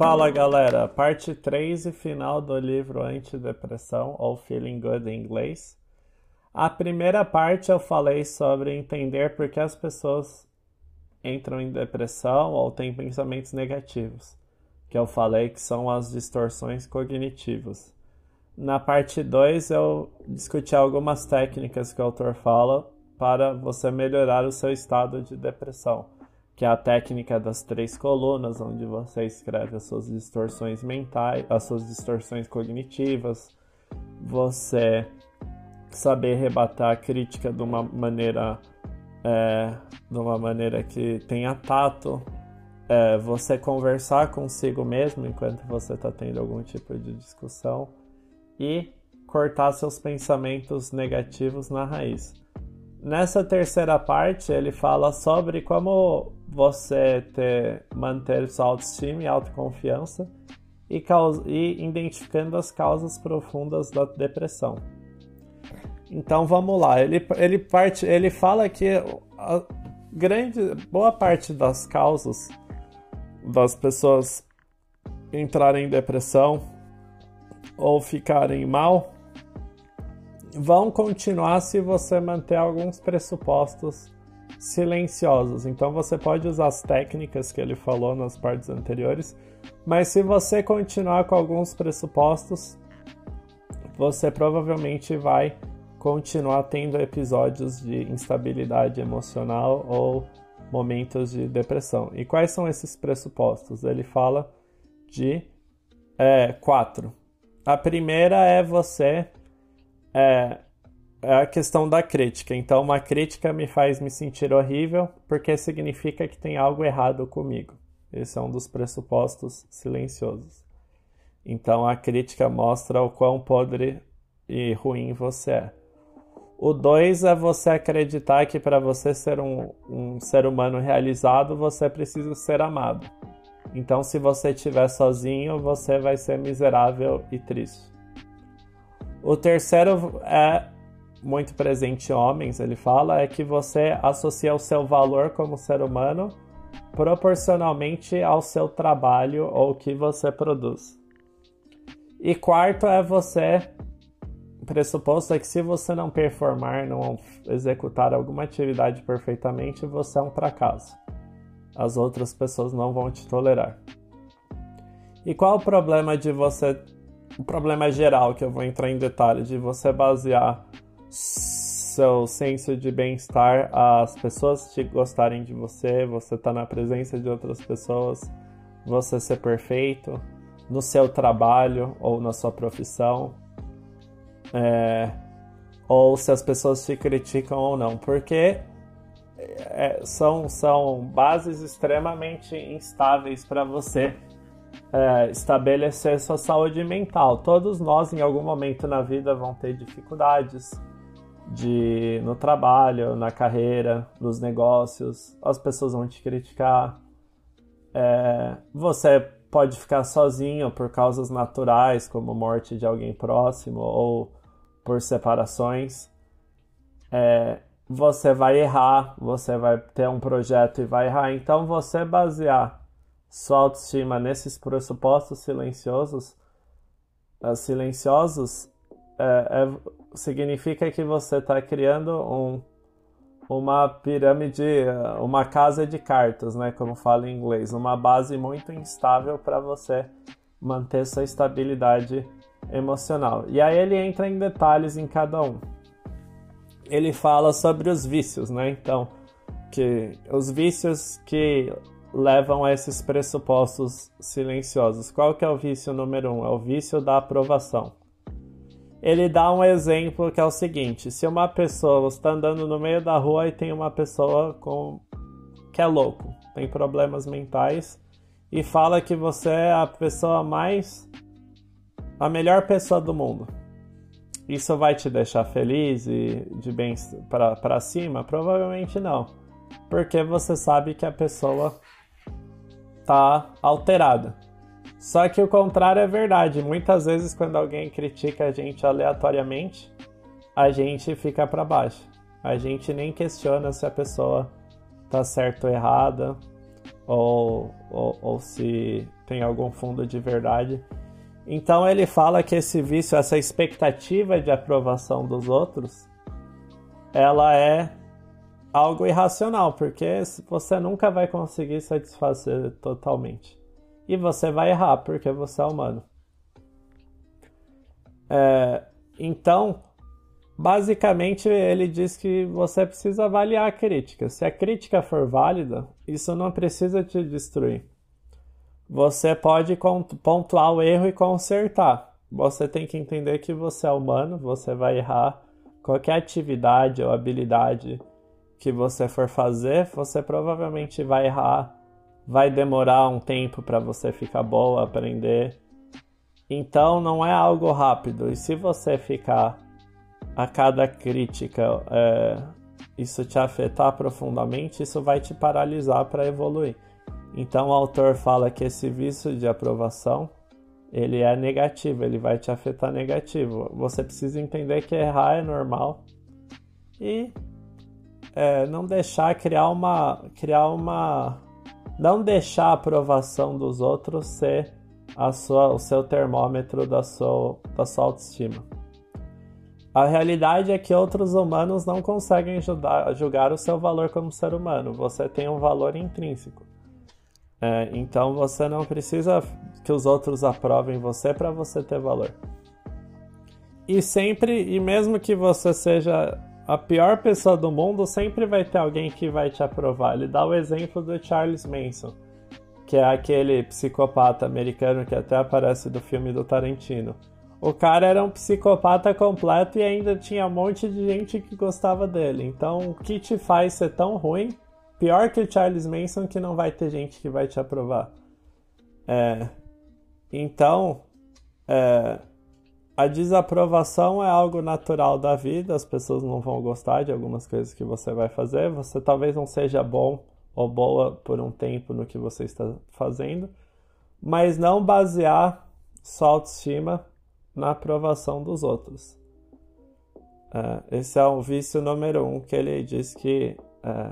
Fala galera, parte 3 e final do livro Antidepressão, ou Feeling Good em inglês. A primeira parte eu falei sobre entender por que as pessoas entram em depressão ou têm pensamentos negativos, que eu falei que são as distorções cognitivas. Na parte 2 eu discuti algumas técnicas que o autor fala para você melhorar o seu estado de depressão, que é a técnica das três colunas, onde você escreve as suas distorções mentais, as suas distorções cognitivas, você saber rebater a crítica de uma maneira é, de uma maneira que tenha tato, é, você conversar consigo mesmo enquanto você está tendo algum tipo de discussão e cortar seus pensamentos negativos na raiz. Nessa terceira parte, ele fala sobre como você ter, manter sua autoestima e autoconfiança e, e identificando as causas profundas da depressão. Então vamos lá, ele, ele, parte, ele fala que a grande boa parte das causas das pessoas entrarem em depressão ou ficarem mal vão continuar se você manter alguns pressupostos silenciosos. Então você pode usar as técnicas que ele falou nas partes anteriores, mas se você continuar com alguns pressupostos, você provavelmente vai continuar tendo episódios de instabilidade emocional ou momentos de depressão. E quais são esses pressupostos? Ele fala de é, quatro. A primeira é você é, é a questão da crítica. Então, uma crítica me faz me sentir horrível porque significa que tem algo errado comigo. Esse é um dos pressupostos silenciosos. Então, a crítica mostra o quão podre e ruim você é. O dois é você acreditar que para você ser um, um ser humano realizado, você precisa ser amado. Então, se você estiver sozinho, você vai ser miserável e triste. O terceiro é muito presente homens, ele fala, é que você associa o seu valor como ser humano proporcionalmente ao seu trabalho ou o que você produz. E quarto é você pressuposto é que se você não performar, não executar alguma atividade perfeitamente, você é um fracasso. As outras pessoas não vão te tolerar. E qual o problema de você o problema geral que eu vou entrar em detalhe de você basear seu senso de bem-estar as pessoas te gostarem de você, você tá na presença de outras pessoas, você ser perfeito no seu trabalho ou na sua profissão, é, ou se as pessoas te criticam ou não, porque é, são, são bases extremamente instáveis para você é, estabelecer sua saúde mental. Todos nós, em algum momento na vida, vão ter dificuldades de no trabalho, na carreira, nos negócios. As pessoas vão te criticar. É, você pode ficar sozinho por causas naturais, como morte de alguém próximo ou por separações. É, você vai errar, você vai ter um projeto e vai errar. Então, você basear sua autoestima nesses pressupostos silenciosos, uh, silenciosos é, é, significa que você está criando um, uma pirâmide, uma casa de cartas, né, como fala em inglês, uma base muito instável para você manter sua estabilidade emocional. E aí ele entra em detalhes em cada um. Ele fala sobre os vícios, né? Então, que os vícios que levam a esses pressupostos silenciosos. Qual que é o vício número um? É o vício da aprovação. Ele dá um exemplo que é o seguinte: se uma pessoa está andando no meio da rua e tem uma pessoa com que é louco, tem problemas mentais e fala que você é a pessoa mais a melhor pessoa do mundo. Isso vai te deixar feliz e de bem para cima? Provavelmente não. Porque você sabe que a pessoa está alterada. Só que o contrário é verdade. Muitas vezes, quando alguém critica a gente aleatoriamente, a gente fica para baixo. A gente nem questiona se a pessoa tá certa ou errada, ou, ou, ou se tem algum fundo de verdade. Então ele fala que esse vício, essa expectativa de aprovação dos outros, ela é algo irracional, porque você nunca vai conseguir satisfazer totalmente. E você vai errar, porque você é humano. É, então, basicamente, ele diz que você precisa avaliar a crítica. Se a crítica for válida, isso não precisa te destruir. Você pode pontuar o erro e consertar. Você tem que entender que você é humano, você vai errar. Qualquer atividade ou habilidade que você for fazer, você provavelmente vai errar, vai demorar um tempo para você ficar boa, aprender. Então não é algo rápido. E se você ficar a cada crítica, é, isso te afetar profundamente, isso vai te paralisar para evoluir. Então o autor fala que esse vício de aprovação ele é negativo, ele vai te afetar negativo. Você precisa entender que errar é normal e é, não deixar criar uma criar uma não deixar a aprovação dos outros ser a sua, o seu termômetro da sua, da sua autoestima. A realidade é que outros humanos não conseguem julgar, julgar o seu valor como ser humano. Você tem um valor intrínseco. É, então você não precisa que os outros aprovem você para você ter valor. E sempre, e mesmo que você seja a pior pessoa do mundo, sempre vai ter alguém que vai te aprovar. Ele dá o exemplo do Charles Manson, que é aquele psicopata americano que até aparece do filme do Tarantino. O cara era um psicopata completo e ainda tinha um monte de gente que gostava dele. Então, o que te faz ser tão ruim? Pior que o Charles Manson, que não vai ter gente que vai te aprovar. É, então, é, a desaprovação é algo natural da vida, as pessoas não vão gostar de algumas coisas que você vai fazer, você talvez não seja bom ou boa por um tempo no que você está fazendo, mas não basear sua autoestima na aprovação dos outros. É, esse é o vício número um que ele diz que é,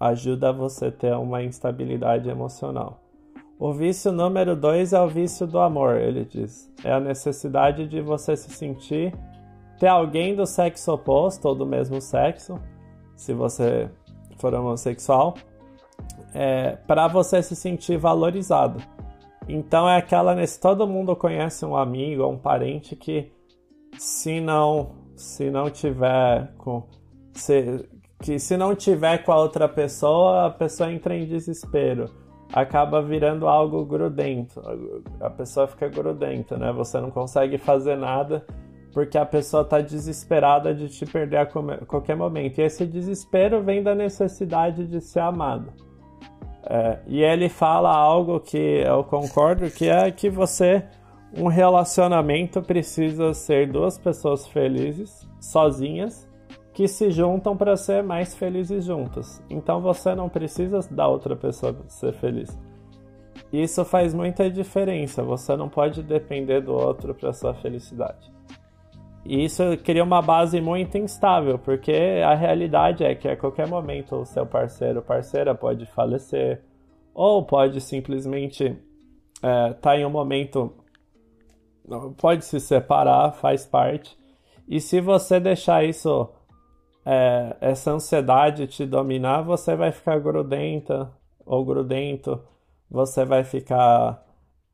ajuda você a ter uma instabilidade emocional. O vício número dois é o vício do amor, ele diz. É a necessidade de você se sentir, ter alguém do sexo oposto ou do mesmo sexo, se você for homossexual, é, para você se sentir valorizado. Então é aquela nesse todo mundo conhece um amigo um parente que se não se não tiver com se, que se não tiver com a outra pessoa, a pessoa entra em desespero acaba virando algo grudento. A pessoa fica grudenta, né? Você não consegue fazer nada porque a pessoa está desesperada de te perder a qualquer momento. E esse desespero vem da necessidade de ser amado. É, e ele fala algo que eu concordo, que é que você, um relacionamento precisa ser duas pessoas felizes, sozinhas, que se juntam para ser mais felizes juntos. Então você não precisa da outra pessoa ser feliz. Isso faz muita diferença. Você não pode depender do outro para sua felicidade. E isso cria uma base muito instável, porque a realidade é que a qualquer momento o seu parceiro ou parceira pode falecer, ou pode simplesmente estar é, tá em um momento. pode se separar, faz parte. E se você deixar isso é, essa ansiedade te dominar, você vai ficar grudenta ou grudento, você vai ficar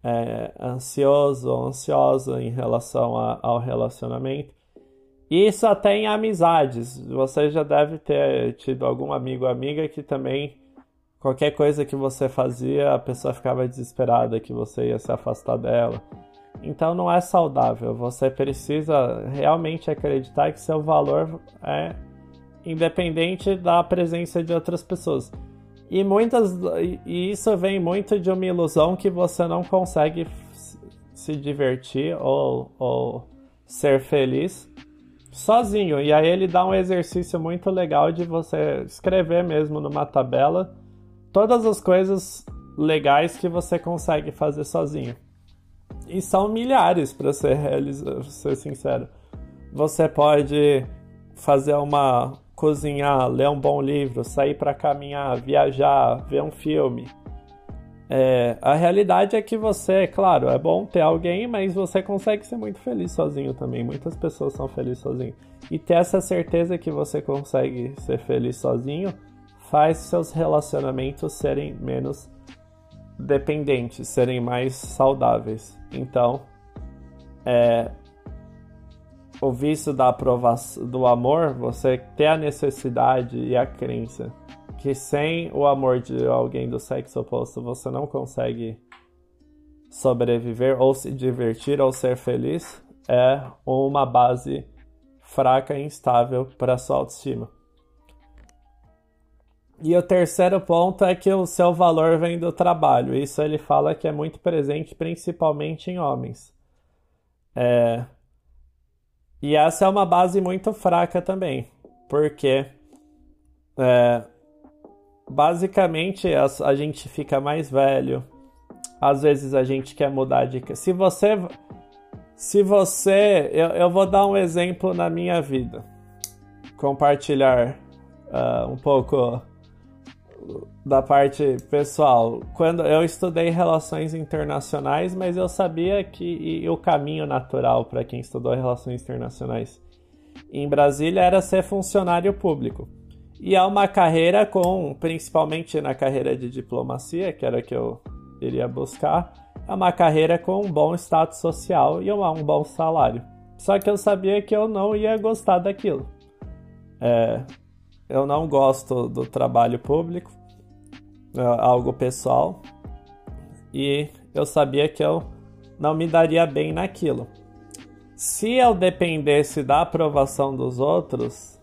é, ansioso ou ansiosa em relação a, ao relacionamento. Isso até em amizades. Você já deve ter tido algum amigo ou amiga que também, qualquer coisa que você fazia, a pessoa ficava desesperada que você ia se afastar dela. Então não é saudável. Você precisa realmente acreditar que seu valor é independente da presença de outras pessoas. E muitas e isso vem muito de uma ilusão que você não consegue se divertir ou, ou ser feliz sozinho. E aí ele dá um exercício muito legal de você escrever mesmo numa tabela todas as coisas legais que você consegue fazer sozinho. E são milhares, para ser, ser sincero. Você pode fazer uma, cozinhar, ler um bom livro, sair para caminhar, viajar, ver um filme, É, a realidade é que você, claro, é bom ter alguém, mas você consegue ser muito feliz sozinho também. Muitas pessoas são felizes sozinho. E ter essa certeza que você consegue ser feliz sozinho faz seus relacionamentos serem menos dependentes, serem mais saudáveis. Então, é, o vício da aprovação do amor, você ter a necessidade e a crença que sem o amor de alguém do sexo oposto você não consegue sobreviver ou se divertir ou ser feliz é uma base fraca e instável para sua autoestima. E o terceiro ponto é que o seu valor vem do trabalho. Isso ele fala que é muito presente principalmente em homens. É... E essa é uma base muito fraca também, porque é, basicamente a, a gente fica mais velho. Às vezes a gente quer mudar de. Se você. Se você. Eu, eu vou dar um exemplo na minha vida. Compartilhar uh, um pouco da parte pessoal. Quando eu estudei relações internacionais, mas eu sabia que e, o caminho natural para quem estudou relações internacionais em Brasília era ser funcionário público. E é uma carreira com, principalmente na carreira de diplomacia, que era que eu iria buscar, é uma carreira com um bom status social e um bom salário. Só que eu sabia que eu não ia gostar daquilo. É, eu não gosto do trabalho público, é algo pessoal, e eu sabia que eu não me daria bem naquilo. Se eu dependesse da aprovação dos outros,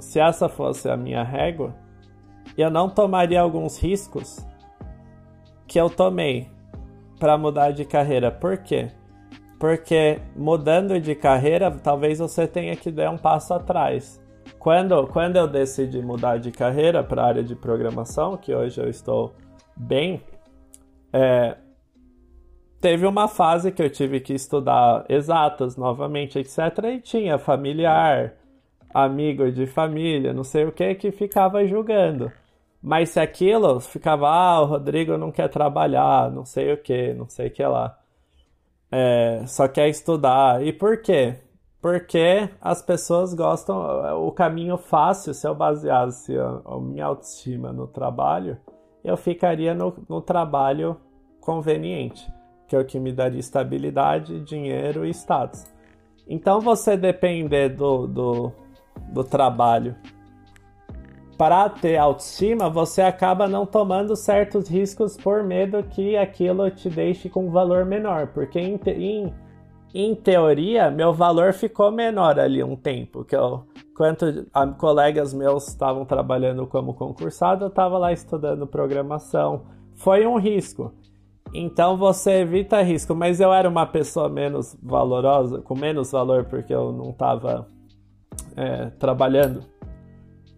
se essa fosse a minha régua, eu não tomaria alguns riscos que eu tomei para mudar de carreira. Por quê? Porque mudando de carreira, talvez você tenha que dar um passo atrás. Quando, quando eu decidi mudar de carreira para a área de programação, que hoje eu estou bem, é, teve uma fase que eu tive que estudar exatas novamente, etc. E tinha familiar, amigo de família, não sei o que, que ficava julgando. Mas se aquilo ficava, ah, o Rodrigo não quer trabalhar, não sei o que, não sei o que lá. É, só quer estudar. E por quê? Porque as pessoas gostam. O caminho fácil, se eu baseasse a, a minha autoestima no trabalho, eu ficaria no, no trabalho conveniente, que é o que me daria estabilidade, dinheiro e status. Então você depender do, do, do trabalho. Para ter autoestima, você acaba não tomando certos riscos por medo que aquilo te deixe com um valor menor. Porque, em, em, em teoria, meu valor ficou menor ali um tempo. Que eu, quanto a, colegas meus estavam trabalhando como concursado, eu estava lá estudando programação. Foi um risco. Então você evita risco, mas eu era uma pessoa menos valorosa, com menos valor, porque eu não estava é, trabalhando.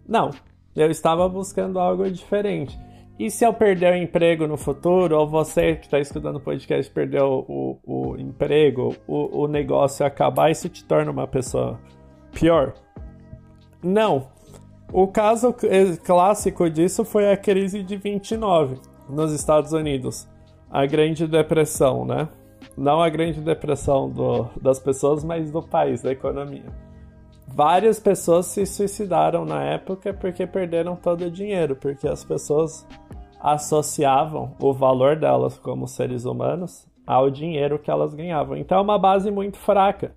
Não, eu estava buscando algo diferente. E se eu perder o emprego no futuro, ou você que está escutando o podcast perder o, o, o emprego, o, o negócio acabar, isso te torna uma pessoa pior? Não. O caso clássico disso foi a crise de 29 nos Estados Unidos. A Grande Depressão, né? Não a Grande Depressão do, das pessoas, mas do país, da economia. Várias pessoas se suicidaram na época porque perderam todo o dinheiro, porque as pessoas associavam o valor delas como seres humanos ao dinheiro que elas ganhavam. Então é uma base muito fraca,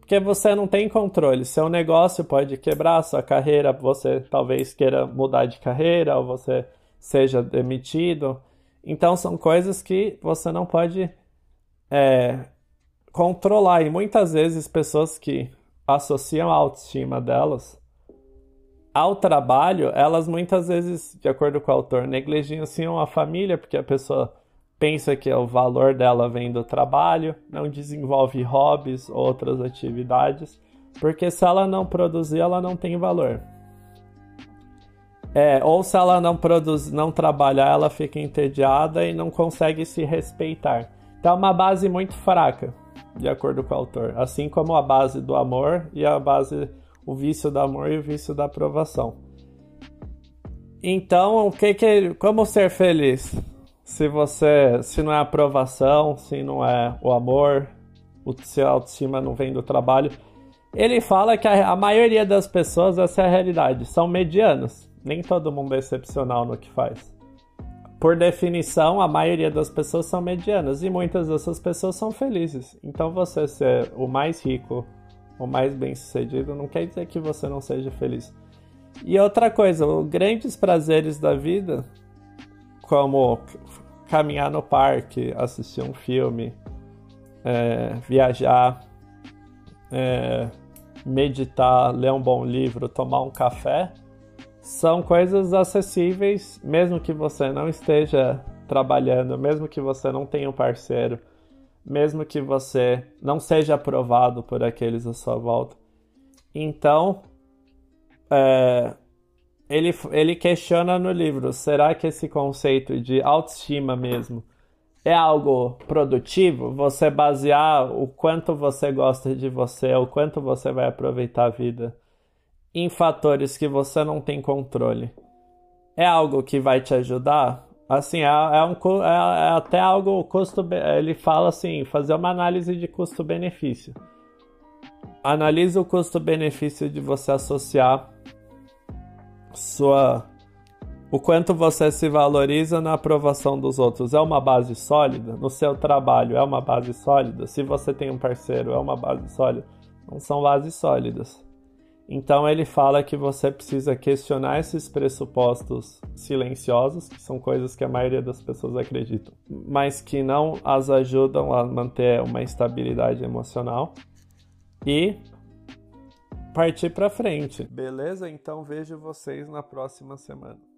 porque você não tem controle. Seu negócio pode quebrar, sua carreira, você talvez queira mudar de carreira ou você seja demitido. Então são coisas que você não pode é, controlar. E muitas vezes pessoas que associam a autoestima delas ao trabalho, elas muitas vezes, de acordo com o autor, negligenciam a família, porque a pessoa pensa que o valor dela vem do trabalho, não desenvolve hobbies, outras atividades, porque se ela não produzir, ela não tem valor. É, ou se ela não produz, não trabalhar, ela fica entediada e não consegue se respeitar. Então é uma base muito fraca de acordo com o autor, assim como a base do amor e a base o vício do amor e o vício da aprovação. Então, o que que como ser feliz? se você, se não é aprovação, se não é o amor, o seu autoestima não vem do trabalho. Ele fala que a, a maioria das pessoas, essa é a realidade, são medianos. Nem todo mundo é excepcional no que faz. Por definição, a maioria das pessoas são medianas e muitas dessas pessoas são felizes. Então você ser o mais rico, o mais bem-sucedido, não quer dizer que você não seja feliz. E outra coisa, os grandes prazeres da vida, como caminhar no parque, assistir um filme, é, viajar, é, meditar, ler um bom livro, tomar um café, são coisas acessíveis, mesmo que você não esteja trabalhando, mesmo que você não tenha um parceiro, mesmo que você não seja aprovado por aqueles à sua volta. Então, é, ele, ele questiona no livro: será que esse conceito de autoestima mesmo é algo produtivo? Você basear o quanto você gosta de você, o quanto você vai aproveitar a vida em fatores que você não tem controle. É algo que vai te ajudar? Assim, é, é, um, é, é até algo custo. Ele fala assim: fazer uma análise de custo-benefício. Analise o custo-benefício de você associar sua o quanto você se valoriza na aprovação dos outros é uma base sólida? No seu trabalho é uma base sólida? Se você tem um parceiro, é uma base sólida? Não são bases sólidas. Então ele fala que você precisa questionar esses pressupostos silenciosos, que são coisas que a maioria das pessoas acreditam, mas que não as ajudam a manter uma estabilidade emocional e partir para frente. Beleza? Então vejo vocês na próxima semana.